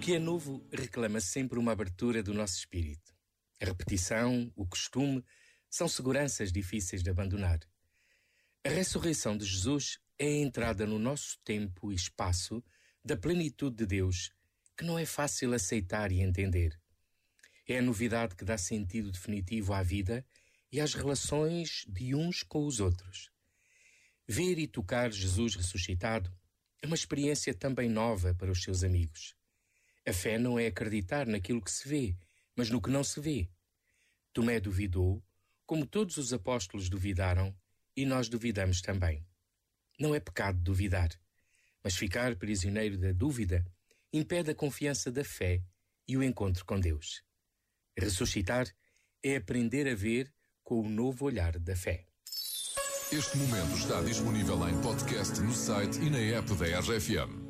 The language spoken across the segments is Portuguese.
que é novo reclama sempre uma abertura do nosso espírito. A repetição, o costume, são seguranças difíceis de abandonar. A ressurreição de Jesus é a entrada no nosso tempo e espaço da plenitude de Deus, que não é fácil aceitar e entender. É a novidade que dá sentido definitivo à vida e às relações de uns com os outros. Ver e tocar Jesus ressuscitado é uma experiência também nova para os seus amigos. A fé não é acreditar naquilo que se vê, mas no que não se vê. Tomé duvidou, como todos os apóstolos duvidaram, e nós duvidamos também. Não é pecado duvidar, mas ficar prisioneiro da dúvida impede a confiança da fé e o encontro com Deus. Ressuscitar é aprender a ver com o novo olhar da fé. Este momento está disponível em podcast no site e na app da RFM.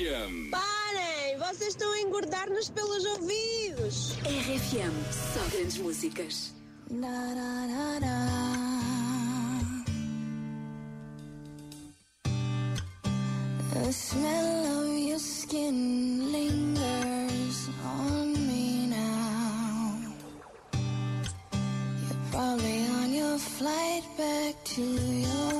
RFM. Parem! Vocês estão a engordar-nos pelos ouvidos! RFM, só grandes músicas. Na, na, na, na. The smell of your skin lingers on me now. You're probably on your flight back to your